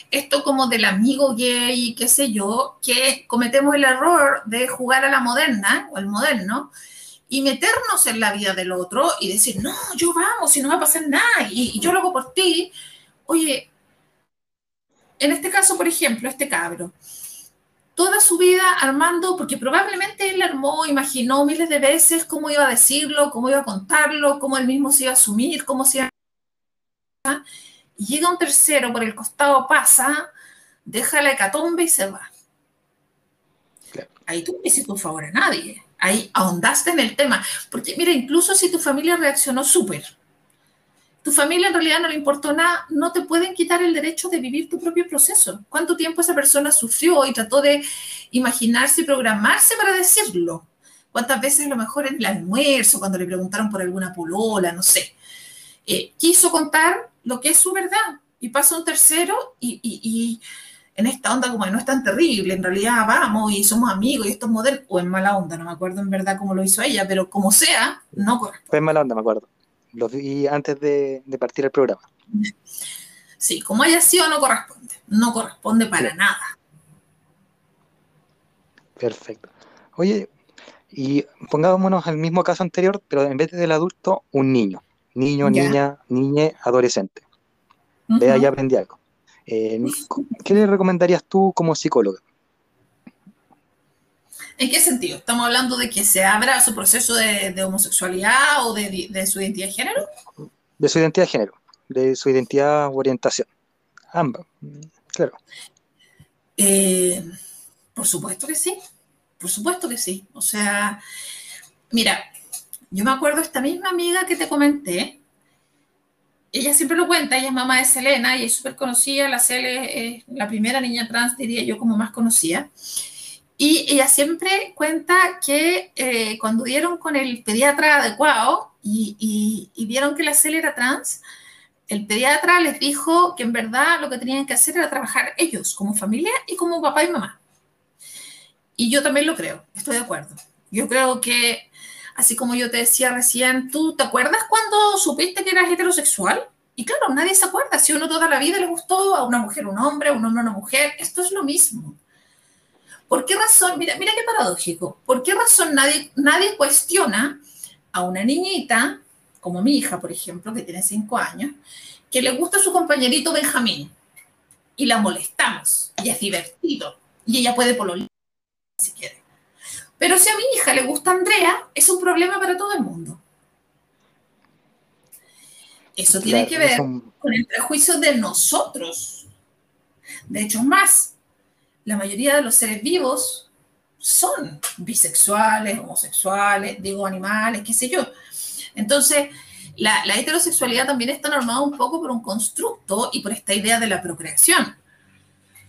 Esto como del amigo gay, qué sé yo, que cometemos el error de jugar a la moderna o al moderno y meternos en la vida del otro y decir, no, yo vamos y no va a pasar nada y, y yo lo hago por ti. Oye, en este caso, por ejemplo, este cabro, toda su vida armando, porque probablemente él armó, imaginó miles de veces cómo iba a decirlo, cómo iba a contarlo, cómo él mismo se iba a asumir, cómo se iba a... Y llega un tercero por el costado, pasa, deja la hecatombe y se va. Claro. Ahí tú no hiciste un favor a nadie. Ahí ahondaste en el tema. Porque mira, incluso si tu familia reaccionó súper, tu familia en realidad no le importó nada, no te pueden quitar el derecho de vivir tu propio proceso. ¿Cuánto tiempo esa persona sufrió y trató de imaginarse y programarse para decirlo? ¿Cuántas veces a lo mejor en el almuerzo, cuando le preguntaron por alguna polola, no sé, eh, quiso contar lo que es su verdad y pasa un tercero y, en esta onda como no es tan terrible, en realidad vamos y somos amigos y esto es modelo, o en mala onda, no me acuerdo en verdad cómo lo hizo ella, pero como sea, no corresponde. En mala onda, me acuerdo. Los vi antes de, de, partir el programa. Sí, como haya sido, no corresponde. No corresponde para sí. nada. Perfecto. Oye, y pongámonos al mismo caso anterior, pero en vez del adulto, un niño. Niño, ya. niña, niñe, adolescente. Uh -huh. Vea, ya aprendí algo. Eh, ¿Qué le recomendarías tú como psicóloga? ¿En qué sentido? ¿Estamos hablando de que se abra su proceso de, de homosexualidad o de, de, su identidad de género? De su identidad de género, de su identidad o orientación. Ambas, claro. Eh, por supuesto que sí, por supuesto que sí. O sea, mira, yo me acuerdo de esta misma amiga que te comenté, ella siempre lo cuenta, ella es mamá de Selena y es súper conocida, la Cele es la primera niña trans, diría yo, como más conocida. Y ella siempre cuenta que eh, cuando dieron con el pediatra adecuado y, y, vieron que la célula era trans, el pediatra les dijo que en verdad lo que tenían que hacer era trabajar ellos como familia y como papá y mamá. Y yo también lo creo, estoy de acuerdo. Yo creo que, así como yo te decía recién, ¿tú te acuerdas cuando supiste que eras heterosexual? Y claro, nadie se acuerda. Si uno toda la vida le gustó a una mujer un hombre, un hombre una mujer, esto es lo mismo. ¿Por qué razón? Mira, mira qué paradójico. ¿Por qué razón nadie, nadie cuestiona a una niñita, como mi hija, por ejemplo, que tiene cinco años, que le gusta su compañerito Benjamín? Y la molestamos. Y es divertido. Y ella puede pololear si quiere. Pero si a mi hija le gusta Andrea, es un problema para todo el mundo. Eso tiene que ver con el prejuicio de nosotros. De hecho, más, la mayoría de los seres vivos son bisexuales, homosexuales, digo animales, qué sé yo. Entonces, la, heterosexualidad también está normada un poco por un constructo y por esta idea de la procreación.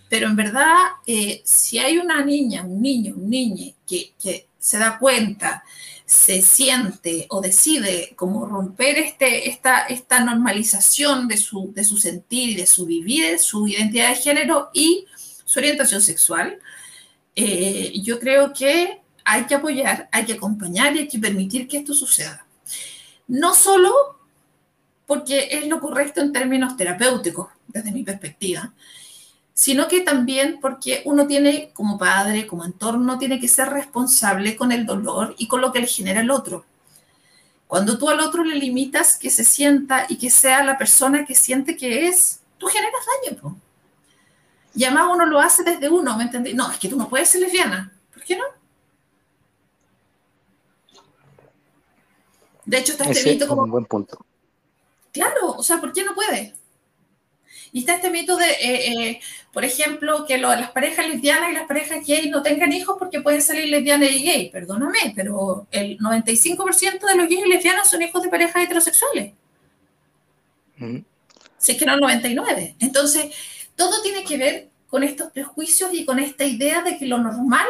Pero en verdad, eh, si hay una niña, un niño, un niño que, se da cuenta, se siente o decide como romper este, esta, esta normalización de su, de su sentir y de su vivir, su identidad de género y su orientación sexual, eh, yo creo que hay que apoyar, hay que acompañar y hay que permitir que esto suceda. No solo porque es lo correcto en términos terapéuticos, desde mi perspectiva, sino que también porque uno tiene, como padre, como entorno, tiene que ser responsable con el dolor y con lo que le genera el otro. Cuando tú al otro le limitas que se sienta y que sea la persona que siente que es, tú generas daño. Y además uno lo hace desde uno, ¿me entendés? No, es que tú no puedes ser lesbiana. ¿Por qué no? De hecho, está este mito como... un buen punto. Claro, o sea, ¿por qué no puede? Y está este mito de, eh, eh, por ejemplo, que las parejas lesbianas y las parejas gay no tengan hijos porque pueden salir lesbianas y gay. Perdóname, pero el 95% de los gays y lesbianas son hijos de parejas heterosexuales. Si es que no el 99. Entonces, todo tiene que ver con estos prejuicios y con esta idea de que lo normal,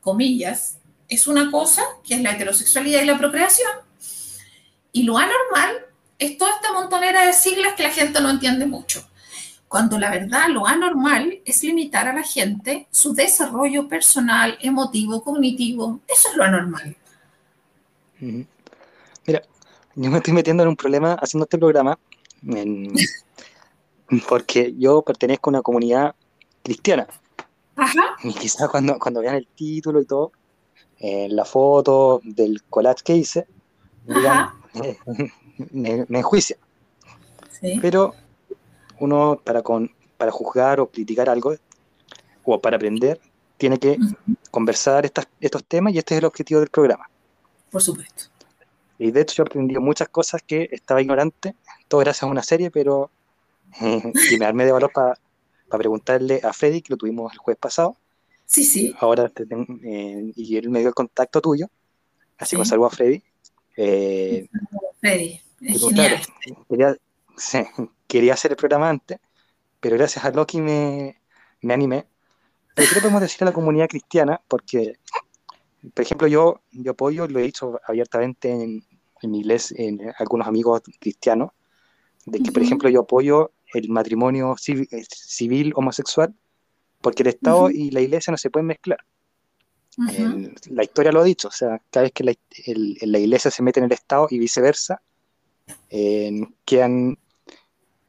comillas, es una cosa, que es la heterosexualidad y la procreación, y lo anormal es toda esta montonera de siglas que la gente no entiende mucho. Cuando la verdad, lo anormal es limitar a la gente su desarrollo personal, emotivo, cognitivo. Eso es lo anormal. Mira, yo me estoy metiendo en un problema haciendo este programa porque yo pertenezco a una comunidad cristiana. Ajá. Y quizás cuando, cuando vean el título y todo, eh, la foto del collage que hice, [LAUGHS] me, me enjuicia. Sí. Pero uno para, con, para juzgar o criticar algo o para aprender, tiene que conversar estas, estos temas y este es el objetivo del programa. Por supuesto. Y de hecho yo he aprendido muchas cosas que estaba ignorante, todo gracias a una serie, pero [LAUGHS] y me armé de valor para preguntarle a Freddy, que lo tuvimos el jueves pasado. Sí, sí. Ahora, eh, y él me dio el contacto tuyo, así que saludo a Freddy. Eh, Freddy, es genial. quería, [LAUGHS] quería, hacer el programa antes, pero gracias a Loki me, me animé. Pero creo que podemos decir a la comunidad cristiana, porque, por ejemplo, yo, yo apoyo, lo he dicho abiertamente en, en mi iglesia, en algunos amigos cristianos, de que, por ejemplo, yo apoyo el matrimonio eh, civil, homosexual, porque el Estado y la Iglesia no se pueden mezclar. la historia lo ha dicho, o sea, cada vez que la, Iglesia se mete en el Estado y viceversa, quedan,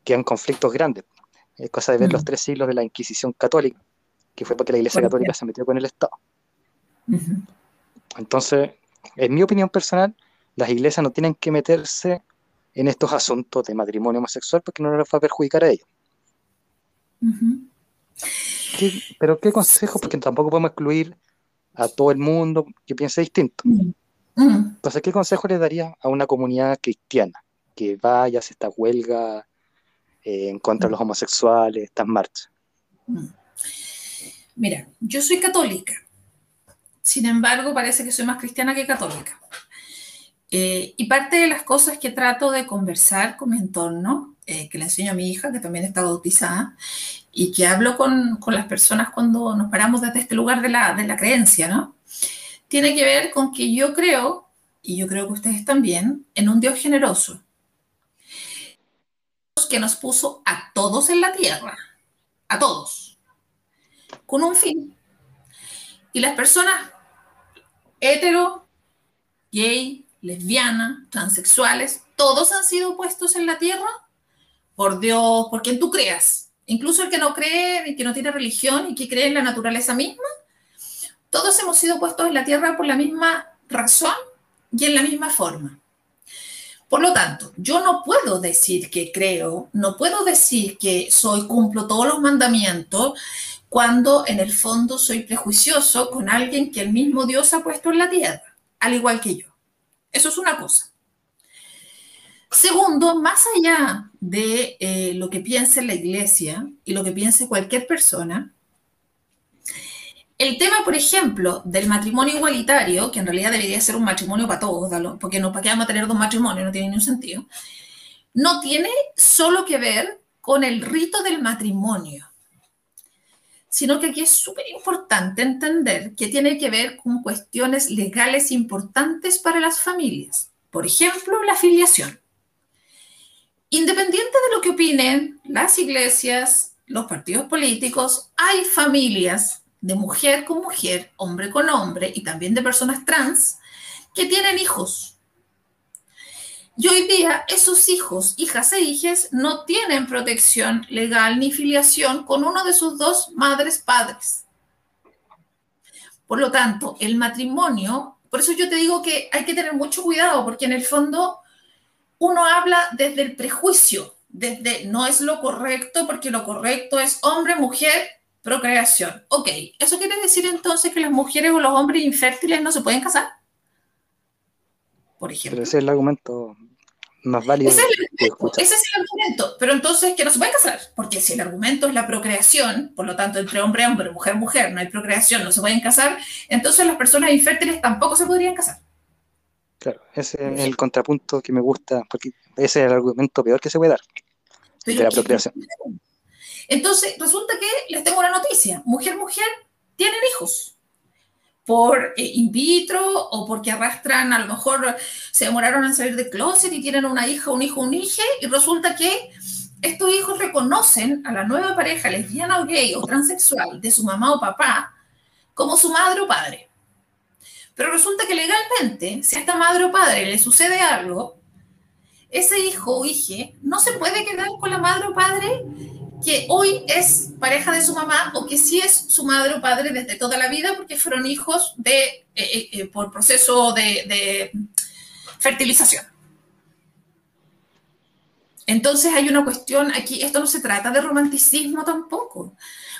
quedan conflictos grandes. Es cosa de ver los tres siglos de la Inquisición católica, que fue porque la Iglesia católica se metió con el Estado. Entonces, en mi opinión personal, las iglesias no tienen que meterse en estos asuntos de matrimonio homosexual porque no les va a perjudicar a ellos. pero ¿qué consejo? Porque tampoco podemos excluir a todo el mundo que piense distinto. Entonces, ¿qué consejo le daría a una comunidad cristiana que vaya a hacer esta huelga eh, en contra de los homosexuales, estas marchas? Mira, yo soy católica. Sin embargo, parece que soy más cristiana que católica. Eh, y parte de las cosas que trato de conversar con mi entorno eh, que le enseño a mi hija, que también está bautizada, y que hablo con, con las personas cuando nos paramos desde este lugar de la, de la creencia, ¿no? Tiene que ver con que yo creo, y yo creo que ustedes también, en un Dios generoso, que nos puso a todos en la tierra, a todos, con un fin. Y las personas hetero, gay, lesbiana, transexuales, todos han sido puestos en la tierra por Dios, por quien tú creas. Incluso el que no cree, y que no tiene religión y que cree en la naturaleza misma, todos hemos sido puestos en la tierra por la misma razón y en la misma forma. Por lo tanto, yo no puedo decir que creo, no puedo decir que soy, cumplo todos los mandamientos, cuando en el fondo soy prejuicioso con alguien que el mismo Dios ha puesto en la tierra, al igual que yo. Eso es una cosa. Segundo, más allá de eh, lo que piense la iglesia y lo que piense cualquier persona, el tema, por ejemplo, del matrimonio igualitario, que en realidad debería ser un matrimonio para todos, porque no, ¿para qué vamos a tener dos matrimonios? No tiene ningún sentido. No tiene solo que ver con el rito del matrimonio, sino que aquí es súper importante entender que tiene que ver con cuestiones legales importantes para las familias. Por ejemplo, la filiación. Independiente de lo que opinen las iglesias, los partidos políticos, hay familias de mujer con mujer, hombre con hombre y también de personas trans que tienen hijos. Y hoy día esos hijos, hijas e hijes no tienen protección legal ni filiación con uno de sus dos madres padres. Por lo tanto, el matrimonio, por eso yo te digo que hay que tener mucho cuidado, porque en el fondo uno habla desde el prejuicio, desde no es lo correcto, porque lo correcto es hombre, mujer, Procreación. Ok, ¿eso quiere decir entonces que las mujeres o los hombres infértiles no se pueden casar? Por ejemplo. Pero ese es el argumento más válido. Ese es, el, argumento. Pero entonces que no se pueden casar. Porque si el argumento es la procreación, por lo tanto, entre hombre, hombre, mujer, mujer, no hay procreación, no se pueden casar, entonces las personas infértiles tampoco se podrían casar. Claro, ese es el contrapunto que me gusta, porque ese es el argumento peor que se puede dar de la procreación. Entonces, resulta que les tengo una noticia. Mujer, mujer, tienen hijos por eh, in vitro o porque arrastran, a lo mejor se demoraron en salir de closet y tienen una hija, un hijo, un hijo, y resulta que estos hijos reconocen a la nueva pareja lesbiana o gay o transexual de su mamá o papá como su madre o padre. Pero resulta que legalmente, si a esta madre o padre le sucede algo, ese hijo o hija no se puede quedar con la madre o padre que hoy es pareja de su mamá o que sí es su madre o padre desde toda la vida porque fueron hijos de, eh, eh, eh, por proceso de, de fertilización. Entonces hay una cuestión aquí, esto no se trata de romanticismo tampoco.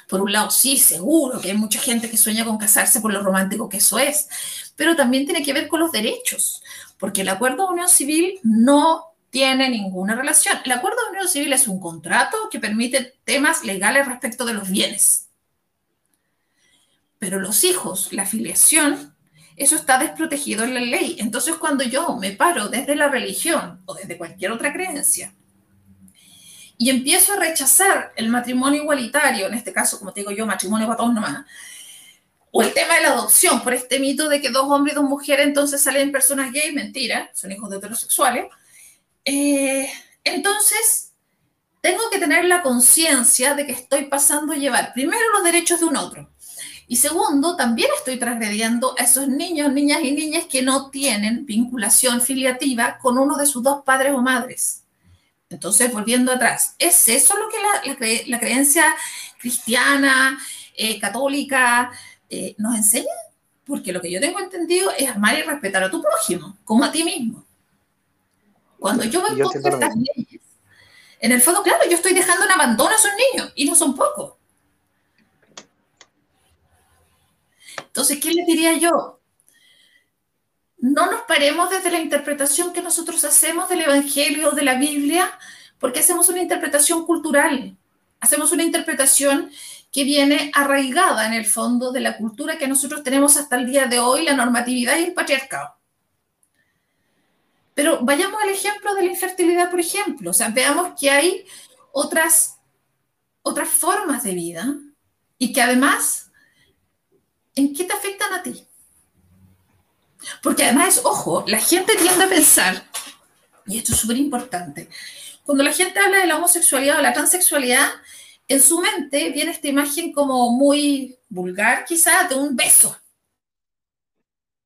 Por un lado, sí, seguro que hay mucha gente que sueña con casarse por lo romántico que eso es, pero también tiene que ver con los derechos, porque el acuerdo de unión civil no tiene ninguna relación. El acuerdo de unión civil es un contrato que permite temas legales respecto de los bienes. Pero los hijos, la filiación, eso está desprotegido en la ley. Entonces, cuando yo me paro desde la religión o desde cualquier otra creencia y empiezo a rechazar el matrimonio igualitario, en este caso, como te digo yo, matrimonio para todos nomás, o el tema de la adopción, por este mito de que dos hombres y dos mujeres entonces salen personas gay, mentira, son hijos de heterosexuales, eh, entonces, tengo que tener la conciencia de que estoy pasando a llevar primero los derechos de un otro. Y segundo, también estoy transgrediendo a esos niños, niñas y niñas que no tienen vinculación filiativa con uno de sus dos padres o madres. Entonces, volviendo atrás, ¿es eso lo que la, creencia cristiana, eh, católica, eh, nos enseña? Porque lo que yo tengo entendido es amar y respetar a tu prójimo, como a ti mismo. Cuando yo voy con estas leyes, en el fondo, claro, yo estoy dejando en abandono a esos niños y no son pocos. Entonces, ¿qué les diría yo? No nos paremos desde la interpretación que nosotros hacemos del Evangelio, de la Biblia, porque hacemos una interpretación cultural, hacemos una interpretación que viene arraigada en el fondo de la cultura que nosotros tenemos hasta el día de hoy, la normatividad y el patriarcado. Pero vayamos al ejemplo de la infertilidad, por ejemplo. O sea, veamos que hay otras, otras formas de vida y que además, ¿en qué te afectan a ti? Porque además, ojo, la gente tiende a pensar, y esto es súper importante, cuando la gente habla de la homosexualidad o la transexualidad, en su mente viene esta imagen como muy vulgar, quizás, de un beso.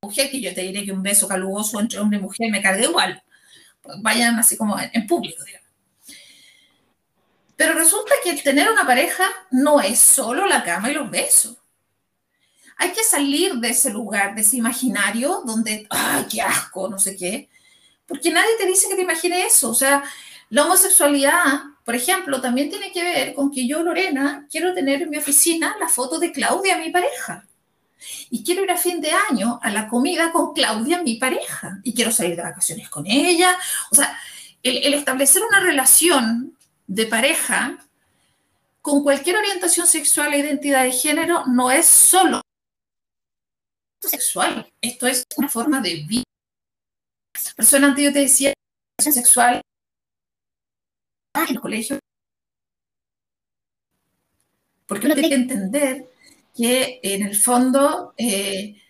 Mujer, que yo te diré que un beso calugoso entre hombre y mujer me carga igual. Vayan así como en, público, digamos. Pero resulta que tener una pareja no es solo la cama y los besos. Hay que salir de ese lugar, de ese imaginario donde, ay, qué asco, no sé qué, porque nadie te dice que te imagine eso. O sea, la homosexualidad, por ejemplo, también tiene que ver con que yo, Lorena, quiero tener en mi oficina la foto de Claudia, mi pareja. Y quiero ir a fin de año a la comida con Claudia, mi pareja. Y quiero salir de vacaciones con ella. O sea, el, establecer una relación de pareja con cualquier orientación sexual e identidad de género no es solo sexual. Esto es una forma de vida. Persona antes yo te decía, sexual en el colegio. Porque uno tiene que entender que en el fondo eh,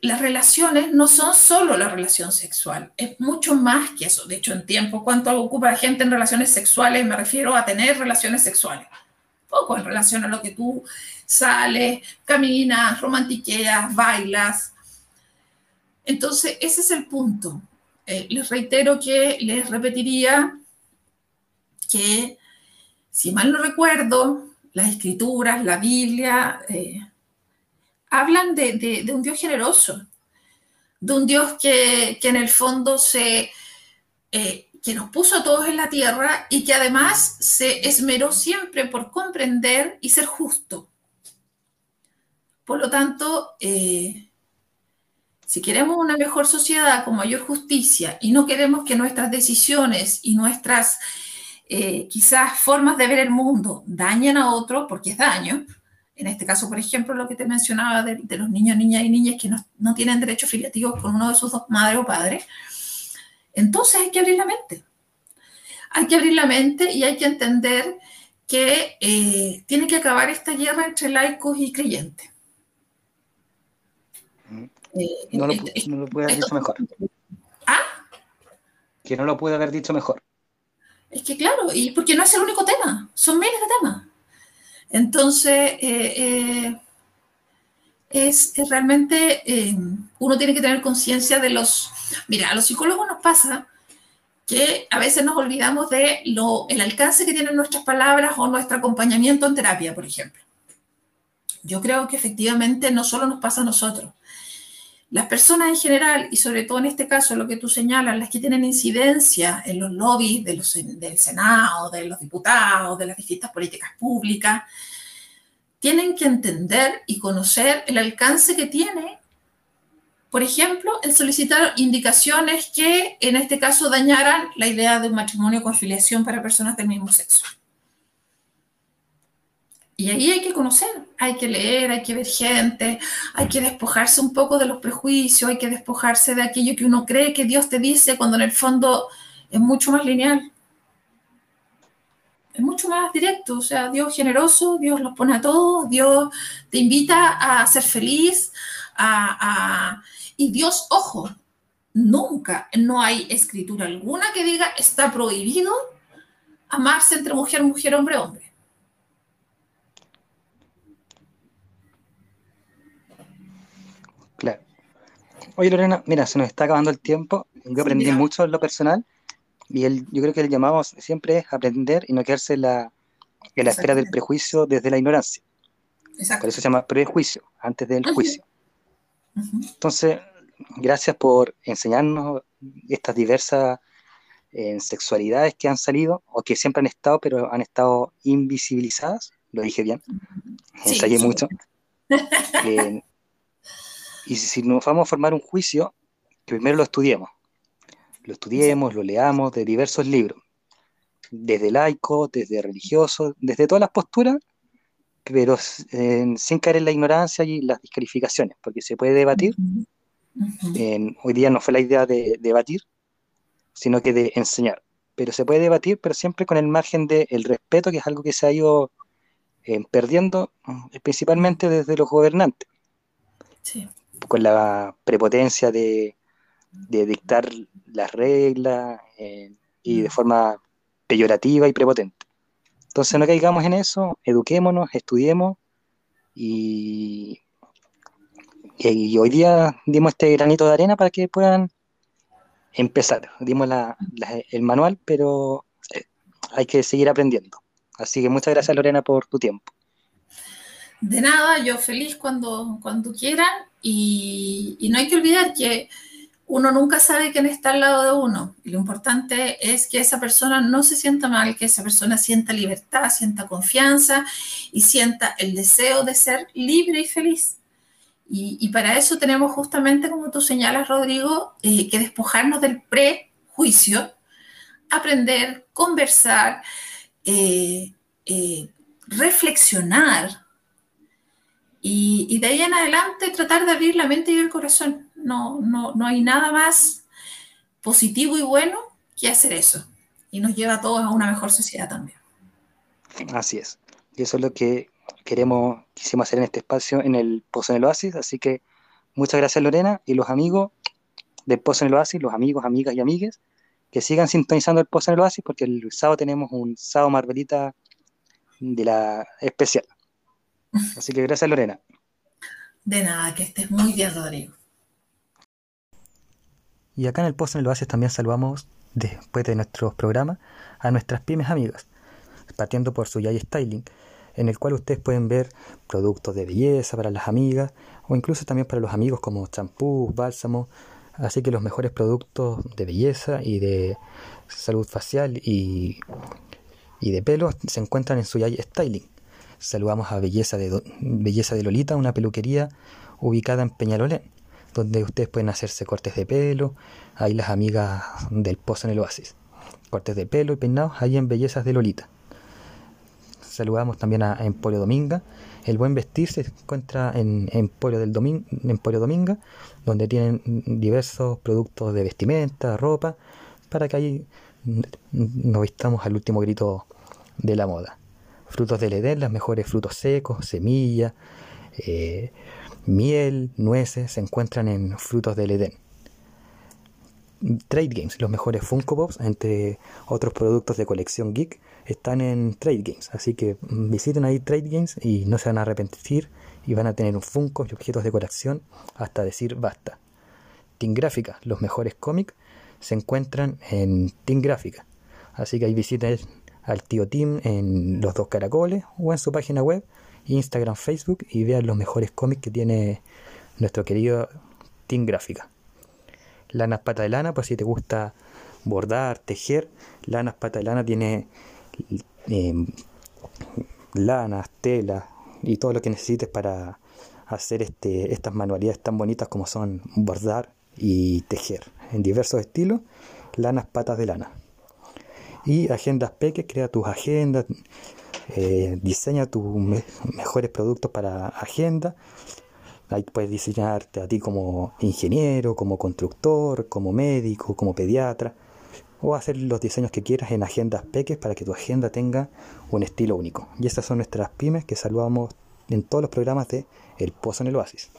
las relaciones no son solo la relación sexual, es mucho más que eso. De hecho, en tiempo, ¿cuánto ocupa la gente en relaciones sexuales? Me refiero a tener relaciones sexuales. Poco en relación a lo que tú sales, caminas, romantiqueas, bailas. Entonces, ese es el punto. Eh, les reitero que les repetiría que, si mal no recuerdo, las escrituras, la Biblia, eh, hablan de, un Dios generoso, de un Dios que, en el fondo se, eh, que nos puso a todos en la tierra y que además se esmeró siempre por comprender y ser justo. Por lo tanto, eh, si queremos una mejor sociedad con mayor justicia y no queremos que nuestras decisiones y nuestras eh, quizás formas de ver el mundo dañen a otro, porque es daño. En este caso, por ejemplo, lo que te mencionaba de, los niños, niñas y niñas que no, tienen derechos filiativos con uno de sus dos madres o padres. Entonces hay que abrir la mente. Hay que abrir la mente y hay que entender que eh, tiene que acabar esta guerra entre laicos y creyentes. Eh, no, lo, no lo puede haber dicho mejor. ¿Ah? Que no lo puede haber dicho mejor. Es que claro, y porque no es el único tema, son miles de temas. Entonces, eh, eh, es, realmente, eh, uno tiene que tener conciencia de los... Mira, a los psicólogos nos pasa que a veces nos olvidamos de lo, el alcance que tienen nuestras palabras o nuestro acompañamiento en terapia, por ejemplo. Yo creo que efectivamente no solo nos pasa a nosotros, las personas en general, y sobre todo en este caso lo que tú señalas, las que tienen incidencia en los lobbies del Senado, de los diputados, de las distintas políticas públicas, tienen que entender y conocer el alcance que tiene, por ejemplo, el solicitar indicaciones que en este caso dañaran la idea de un matrimonio con filiación para personas del mismo sexo. Y ahí hay que conocer, hay que leer, hay que ver gente, hay que despojarse un poco de los prejuicios, hay que despojarse de aquello que uno cree que Dios te dice cuando en el fondo es mucho más lineal. Es mucho más directo, o sea, Dios generoso, Dios los pone a todos, Dios te invita a ser feliz, a, y Dios, ojo, nunca, no hay escritura alguna que diga está prohibido amarse entre mujer, mujer, hombre, hombre. Oye Lorena, mira, se nos está acabando el tiempo. Yo aprendí mucho en lo personal y el, yo creo que el llamado siempre es aprender y no quedarse en la, en la esfera del prejuicio desde la ignorancia. Exacto. Por eso se llama prejuicio, antes del juicio. Entonces, gracias por enseñarnos estas diversas eh, sexualidades que han salido o que siempre han estado, pero han estado invisibilizadas. Lo dije bien. Ensayé mucho. [LAUGHS] Eh, y si nos vamos a formar un juicio, que primero lo estudiemos. Lo estudiemos, lo leamos de diversos libros, desde laico, desde religioso, desde todas las posturas, pero sin caer en la ignorancia y las descalificaciones, porque se puede debatir. hoy día no fue la idea de debatir, sino que de enseñar. Pero se puede debatir, pero siempre con el margen del el respeto, que es algo que se ha ido eh, perdiendo eh, principalmente desde los gobernantes. Con la prepotencia de, dictar las reglas eh, y de forma peyorativa y prepotente. Entonces no caigamos en eso, eduquémonos, estudiemos y, y, hoy día dimos este granito de arena para que puedan empezar. Dimos el manual, pero eh, hay que seguir aprendiendo. Así que muchas gracias Lorena por tu tiempo. De nada, yo feliz cuando, cuando quieran y, y no hay que olvidar que uno nunca sabe quién está al lado de uno. Y lo importante es que esa persona no se sienta mal, que esa persona sienta libertad, sienta confianza y sienta el deseo de ser libre y feliz. Y, para eso tenemos justamente, como tú señalas, Rodrigo, eh, que despojarnos del prejuicio, aprender, conversar, eh, eh, reflexionar y, de ahí en adelante tratar de abrir la mente y el corazón no, no, no hay nada más positivo y bueno que hacer eso. Y nos lleva a todos a una mejor sociedad también. Así es. Y eso es lo que queremos, quisimos hacer en este espacio en el Pozo en el Oasis. Así que muchas gracias Lorena y los amigos del Pozo en el Oasis, los amigos, amigas y amigues, que sigan sintonizando el Pozo en el Oasis porque el sábado tenemos un sábado Marvelita de la especial. Así que gracias Lorena. De nada, que estés muy bien, Rodrigo. Y acá en el post en el Oasis también saludamos, después de nuestros programas, a nuestras pymes amigas, partiendo por su Yay Styling, en el cual ustedes pueden ver productos de belleza para las amigas o incluso también para los amigos como champú, bálsamo, así que los mejores productos de belleza y de salud facial y, y de pelo se encuentran en su Yay Styling. Saludamos a Belleza de, Belleza de Lolita, una peluquería ubicada en Peñalolén donde ustedes pueden hacerse cortes de pelo, ahí las amigas del Pozo en el Oasis. Cortes de pelo y peinados ahí en Bellezas de Lolita. Saludamos también a Emporio Dominga. El buen vestir se encuentra en Emporio, del Emporio Dominga, donde tienen diversos productos de vestimenta, ropa, para que ahí nos vistamos al último grito de la moda. Frutos del Edén, los mejores frutos secos, semillas, eh, miel, nueces se encuentran en Frutos del Edén. Trade Games, los mejores Funko Pops, entre otros productos de colección geek, están en Trade Games. Así que visiten ahí Trade Games y no se van a arrepentir y van a tener un Funko y objetos de colección hasta decir basta. Team Gráfica, los mejores cómics, se encuentran en Team Gráfica. Así que ahí visiten al tío Tim en los dos caracoles o en su página web Instagram, Facebook y vean los mejores cómics que tiene nuestro querido Team Gráfica. Lanas Pata de Lana, pues si te gusta bordar, tejer, Lanas Pata de Lana tiene em, lanas, telas y todo lo que necesites para hacer este, estas manualidades tan bonitas como son bordar y tejer en diversos estilos, lanas patas de lana. Y agendas peques, crea tus agendas, eh, diseña tus mejores productos para agenda. Ahí puedes diseñarte a ti como ingeniero, como constructor, como médico, como pediatra, o hacer los diseños que quieras en agendas peques para que tu agenda tenga un estilo único. Y estas son nuestras pymes que saludamos en todos los programas de El Pozo en el Oasis.